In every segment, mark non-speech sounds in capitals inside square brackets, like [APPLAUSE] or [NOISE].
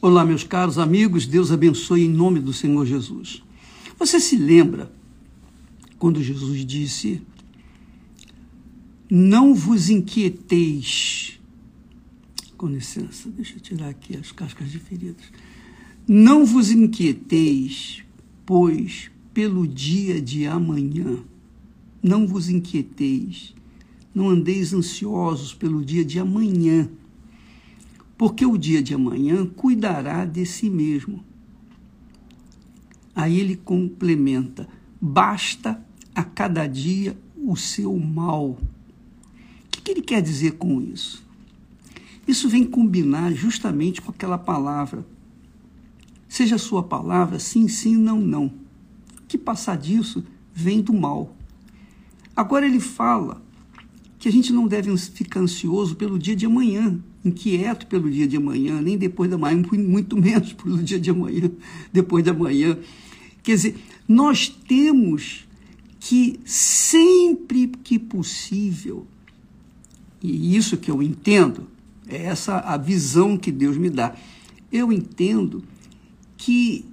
Olá, meus caros amigos, Deus abençoe em nome do Senhor Jesus. Você se lembra quando Jesus disse: Não vos inquieteis. Com licença, deixa eu tirar aqui as cascas de feridas. Não vos inquieteis, pois pelo dia de amanhã. Não vos inquieteis, não andeis ansiosos pelo dia de amanhã porque o dia de amanhã cuidará de si mesmo. Aí ele complementa: basta a cada dia o seu mal. O que, ele quer dizer com isso? Isso vem combinar justamente com aquela palavra. Seja a sua palavra sim, sim, não, não. O que passar disso vem do mal. Agora ele fala que a gente não deve ficar ansioso pelo dia de amanhã, inquieto pelo dia de amanhã, nem depois da manhã, [LAUGHS] muito menos pelo dia de amanhã, [LAUGHS] depois da manhã. Quer dizer, nós temos que sempre que possível, e isso que eu entendo, é essa a visão que Deus me dá. Eu entendo que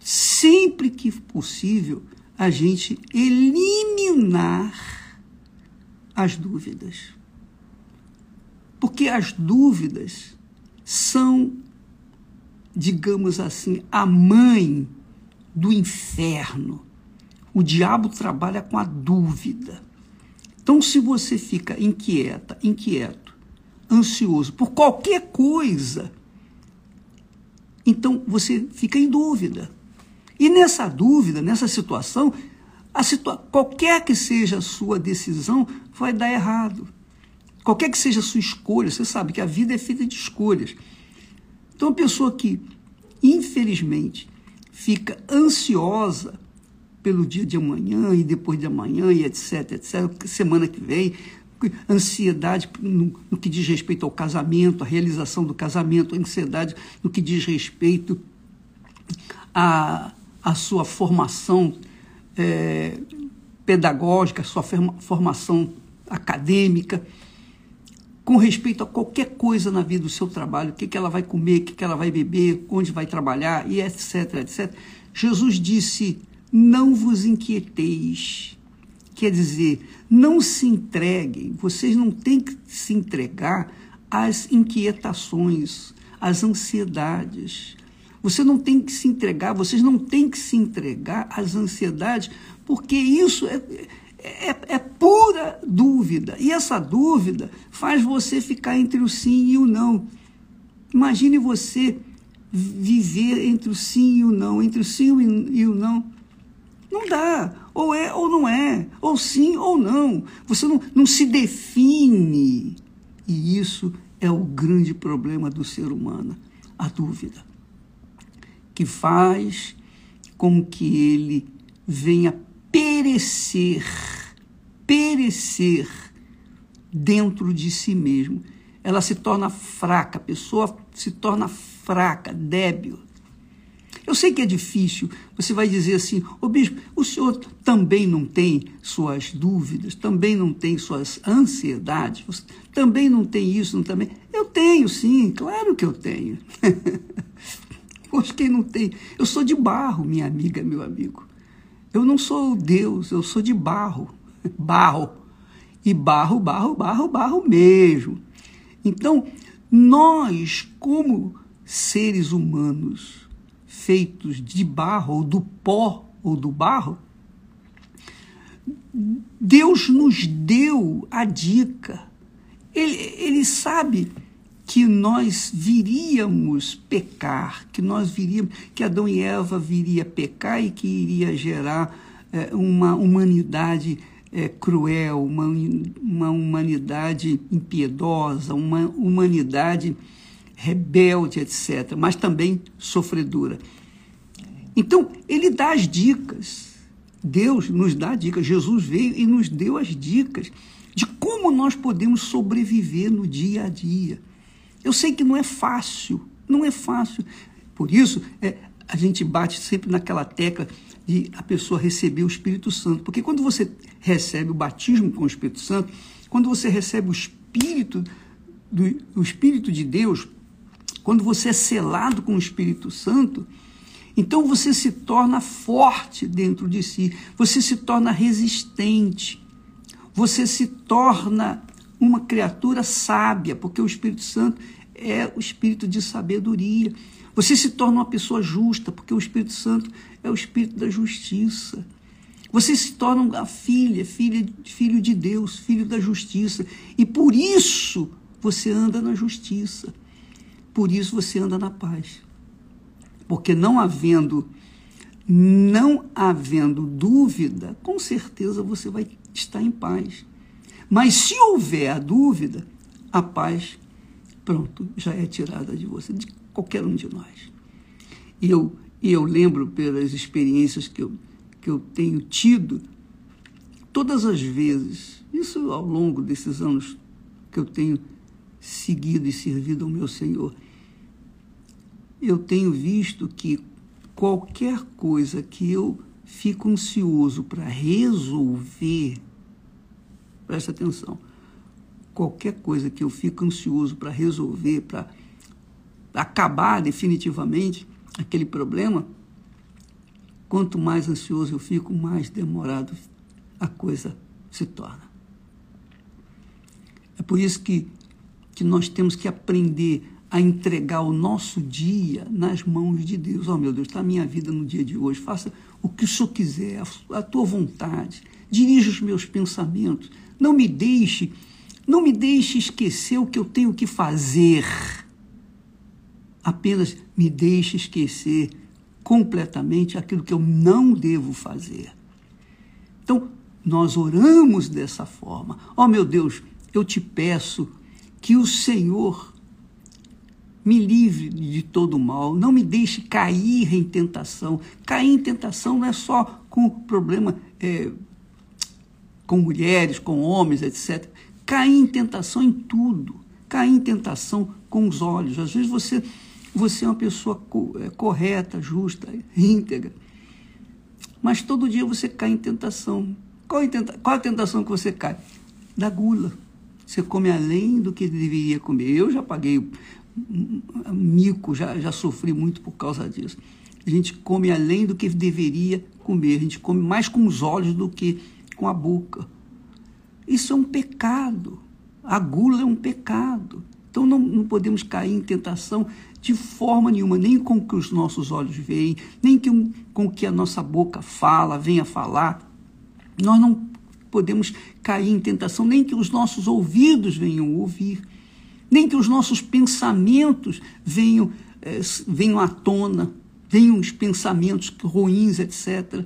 sempre que possível a gente eliminar as dúvidas. Porque as dúvidas são, digamos assim, a mãe do inferno. O diabo trabalha com a dúvida. Então, se você fica inquieta, inquieto, ansioso por qualquer coisa, então você fica em dúvida. E nessa dúvida, nessa situação, situa qualquer que seja a sua decisão, vai dar errado. Qualquer que seja a sua escolha, você sabe que a vida é feita de escolhas. Então, a pessoa que, infelizmente, fica ansiosa pelo dia de amanhã e depois de amanhã e etc, etc, semana que vem, ansiedade no, no, que diz respeito ao casamento, a realização do casamento, ansiedade no que diz respeito à, à sua formação é, pedagógica, sua formação acadêmica, com respeito a qualquer coisa na vida do seu trabalho, o que, que ela vai comer, o que, que ela vai beber, onde vai trabalhar, e etc, etc. Jesus disse: não vos inquieteis. Quer dizer, não se entreguem, vocês não têm que se entregar às inquietações, às ansiedades, você não tem que se entregar, vocês não têm que se entregar às ansiedades, porque isso é, é, é, pura dúvida. E essa dúvida faz você ficar entre o sim e o não. Imagine você viver entre o sim e o não, entre o sim e o não. Não dá. Ou é ou não é. Ou sim ou não. Você não, não se define. E isso é o grande problema do ser humano a dúvida que faz com que ele venha perecer, perecer dentro de si mesmo. Ela se torna fraca, a pessoa se torna fraca, débil. Eu sei que é difícil, você vai dizer assim, ô bispo, o senhor também não tem suas dúvidas, também não tem suas ansiedades, também não tem isso, não também. Eu tenho, sim, claro que eu tenho. [LAUGHS] Poxa, quem não tem? Eu sou de barro, minha amiga, meu amigo. Eu não sou Deus, eu sou de barro. Barro. E barro, barro, barro, barro mesmo. Então, nós, como seres humanos feitos de barro, ou do pó, ou do barro, Deus nos deu a dica. Ele, ele sabe que nós viríamos pecar, que nós viríamos, que Adão e Eva viria pecar e que iria gerar é, uma humanidade é, cruel, uma, uma humanidade impiedosa, uma humanidade rebelde, etc., mas também sofredora. Então, ele dá as dicas. Deus nos dá dicas. Jesus veio e nos deu as dicas de como nós podemos sobreviver no dia a dia. Eu sei que não é fácil, não é fácil. Por isso, é, a gente bate sempre naquela tecla de a pessoa receber o Espírito Santo. Porque quando você recebe o batismo com o Espírito Santo, quando você recebe o Espírito, do, o Espírito de Deus, quando você é selado com o Espírito Santo, então você se torna forte dentro de si, você se torna resistente, você se torna uma criatura sábia, porque o Espírito Santo é o espírito de sabedoria. Você se torna uma pessoa justa, porque o Espírito Santo é o espírito da justiça. Você se torna uma filha, filha, filho de Deus, filho da justiça. E por isso você anda na justiça. Por isso você anda na paz. Porque não havendo não havendo dúvida, com certeza você vai estar em paz. Mas se houver a dúvida, a paz, pronto, já é tirada de você, qualquer um de nós. E eu, e eu lembro pelas experiências que eu, que eu tenho tido, todas as vezes, isso ao longo desses anos que eu tenho seguido e servido ao meu Senhor, eu tenho visto que qualquer coisa que eu fico ansioso para resolver, presta atenção, qualquer coisa que eu fico ansioso para resolver, para acabar definitivamente aquele problema, quanto mais ansioso eu fico, mais demorado a coisa se torna. É por isso que, que nós temos que aprender a entregar o nosso dia nas mãos de Deus. Oh, meu Deus, está a minha vida no dia de hoje. Faça o que o Senhor quiser, a tua vontade. Dirija os meus pensamentos. Não me deixe, não me deixe esquecer o que eu tenho que fazer. Apenas me deixe esquecer completamente aquilo que eu não devo fazer. Então, nós oramos dessa forma. Oh, meu Deus, eu te peço que o Senhor me livre de todo mal, não me deixe cair em tentação. Cair em tentação não é só com problema é, com mulheres, com homens, etc. Cair em tentação em tudo. Cair em tentação com os olhos. Às vezes você, você é uma pessoa é, correta, justa, íntegra. Mas todo dia você cai em tentação. Qual, a tentação que você cai? Da gula. Você come além do que deveria comer. Eu já paguei mico, já, já sofri muito por causa disso. A gente come além do que deveria comer, a gente come mais com os olhos do que com a boca. Isso é um pecado. A gula é um pecado. Então não, não podemos cair em tentação de forma nenhuma, nem com que os nossos olhos veem, nem que, com que a nossa boca fala, venha falar. Nós não podemos cair em tentação, nem que os nossos ouvidos venham ouvir nem que os nossos pensamentos venham, é, venham à tona, venham os pensamentos ruins, etc.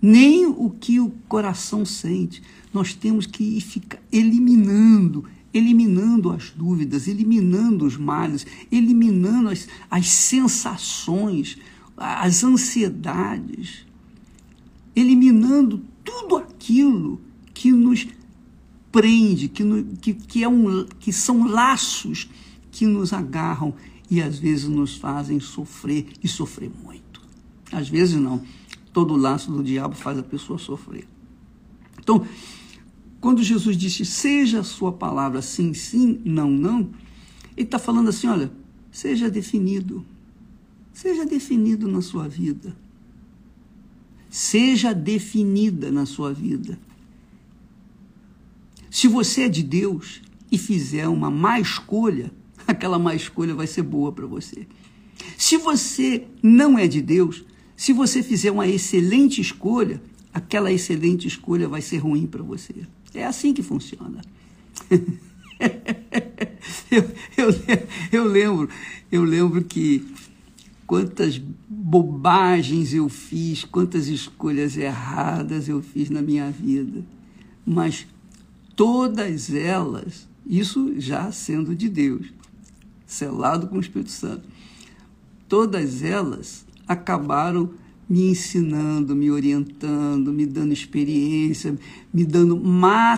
Nem o que o coração sente. Nós temos que ficar eliminando, eliminando as dúvidas, eliminando os males, eliminando as, as sensações, as ansiedades, eliminando tudo aquilo que nos prende, que, no, que, que, é um, que são laços que nos agarram e às vezes nos fazem sofrer e sofrer muito. Às vezes não. Todo laço do diabo faz a pessoa sofrer. Então, quando Jesus disse, seja a sua palavra sim, sim, não, não, ele está falando assim: olha, seja definido. Seja definido na sua vida. Seja definida na sua vida. Se você é de Deus e fizer uma má escolha, [LAUGHS] aquela má escolha vai ser boa para você. Se você não é de Deus, se você fizer uma excelente escolha, aquela excelente escolha vai ser ruim para você. É assim que funciona. [LAUGHS] eu, eu, eu, lembro, eu lembro que quantas bobagens eu fiz, quantas escolhas erradas eu fiz na minha vida. Mas todas elas, isso já sendo de Deus, selado com o Espírito Santo, todas elas acabaram me ensinando, me orientando, me dando experiência, me dando maturidade,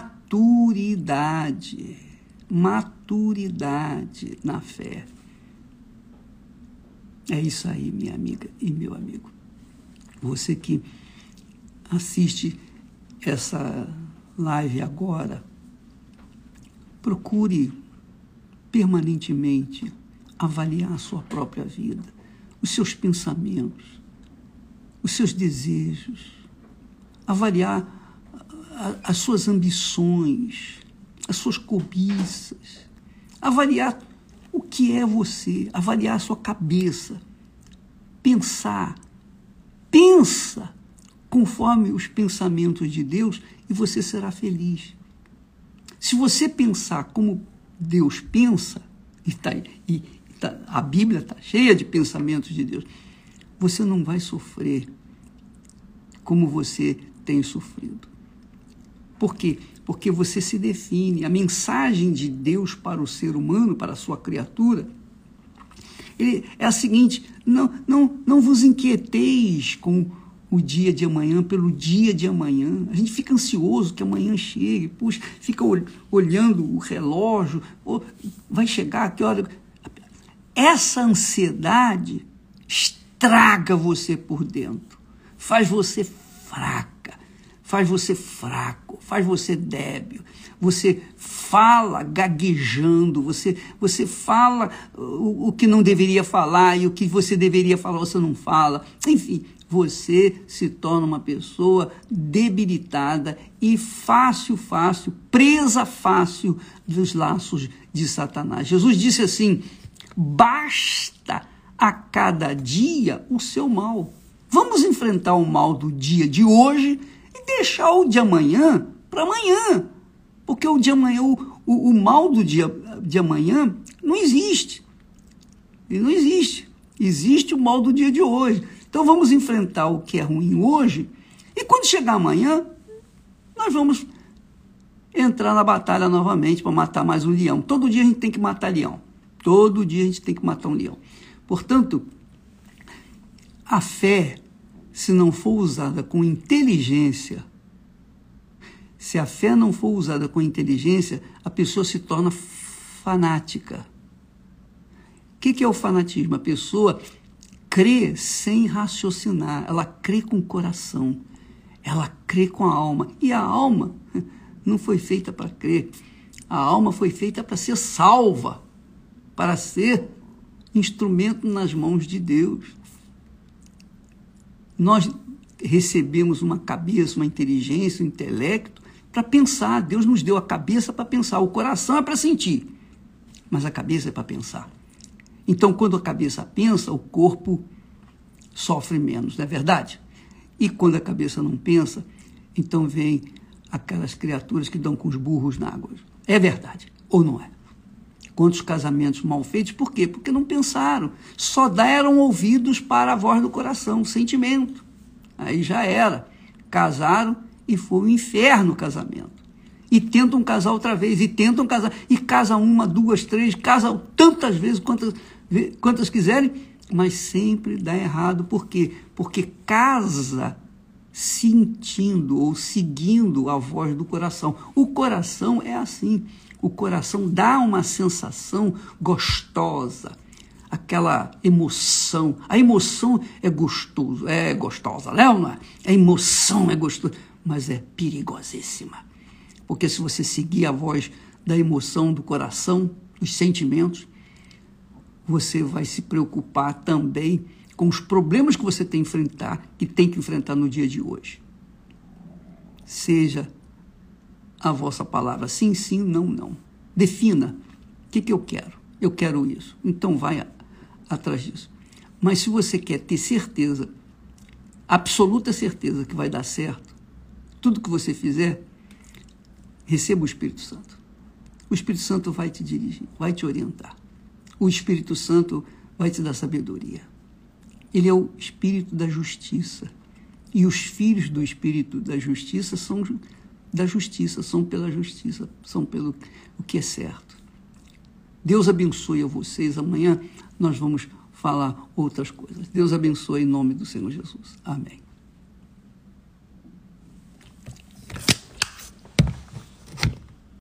maturidade na fé. É isso aí, minha amiga e meu amigo. Você que assiste essa live agora, procure permanentemente avaliar a sua própria vida, os seus pensamentos, os seus desejos, avaliar as suas ambições, as suas cobiças, avaliar o que é você, avaliar a sua cabeça, pensar, pensa conforme os pensamentos de Deus e você será feliz. Se você pensar como Deus pensa, e, tá, e tá, a Bíblia está cheia de pensamentos de Deus, você não vai sofrer como você tem sofrido. Por quê? Porque você se define. A mensagem de Deus para o ser humano, para a sua criatura, é a seguinte: não, não, não vos inquieteis com o dia de amanhã pelo dia de amanhã. A gente fica ansioso que amanhã chegue, puxa, fica olhando o relógio, vai chegar, que hora. Essa ansiedade estraga você por dentro, faz você fraca, faz você fraco, faz você débil. Você fala gaguejando, você, você fala o, o que não deveria falar e o que você deveria falar você não fala. Enfim, você se torna uma pessoa debilitada e fácil, fácil, presa fácil dos laços de Satanás. Jesus disse assim: basta a cada dia o seu mal. Vamos enfrentar o mal do dia de hoje e deixar o de amanhã para amanhã. Porque o de amanhã, o, o, o mal do dia de amanhã não existe. Ele não existe. Existe o mal do dia de hoje. Então vamos enfrentar o que é ruim hoje e quando chegar amanhã, nós vamos entrar na batalha novamente para matar mais um leão. Todo dia a gente tem que matar leão. Todo dia a gente tem que matar um leão. Portanto, a fé, se não for usada com inteligência, se a fé não for usada com inteligência, a pessoa se torna fanática. O que, que é o fanatismo? A pessoa crê sem raciocinar, ela crê com o coração, ela crê com a alma. E a alma [LAUGHS] não foi feita para crer, a alma foi feita para ser salva, para ser instrumento nas mãos de Deus. Nós recebemos uma cabeça, uma inteligência, um intelecto para pensar. Deus nos deu a cabeça para pensar, o coração é para sentir, mas a cabeça é para pensar. Então, quando a cabeça pensa, o corpo sofre menos, não é verdade? E quando a cabeça não pensa, então vem aquelas criaturas que dão com os burros na água. É verdade, ou não é? Quantos casamentos mal feitos, por quê? Porque não pensaram, só deram ouvidos para a voz do coração, o sentimento. Aí já era. Casaram e foi um inferno o casamento e tentam casar outra vez, e tentam casar, e casam uma, duas, três, casam tantas vezes quantas, quantas quiserem, mas sempre dá errado. Por quê? Porque casa sentindo ou seguindo a voz do coração. O coração é assim. O coração dá uma sensação gostosa, aquela emoção. A emoção é gostoso, é gostosa, não é? A emoção é gostosa, mas é perigosíssima. Porque se você seguir a voz da emoção do coração, dos sentimentos, você vai se preocupar também com os problemas que você tem que enfrentar, que tem que enfrentar no dia de hoje. Seja a vossa palavra sim, sim, não, não. Defina o que, que eu quero. Eu quero isso. Então vai atrás disso. Mas se você quer ter certeza, absoluta certeza que vai dar certo, tudo que você fizer, receba o Espírito Santo. O Espírito Santo vai te dirigir, vai te orientar o Espírito Santo vai te dar sabedoria. Ele é o Espírito da justiça. E os filhos do Espírito da justiça são da justiça, são pela justiça, são pelo o que é certo. Deus abençoe a vocês. Amanhã nós vamos falar outras coisas. Deus abençoe em nome do Senhor Jesus. Amém.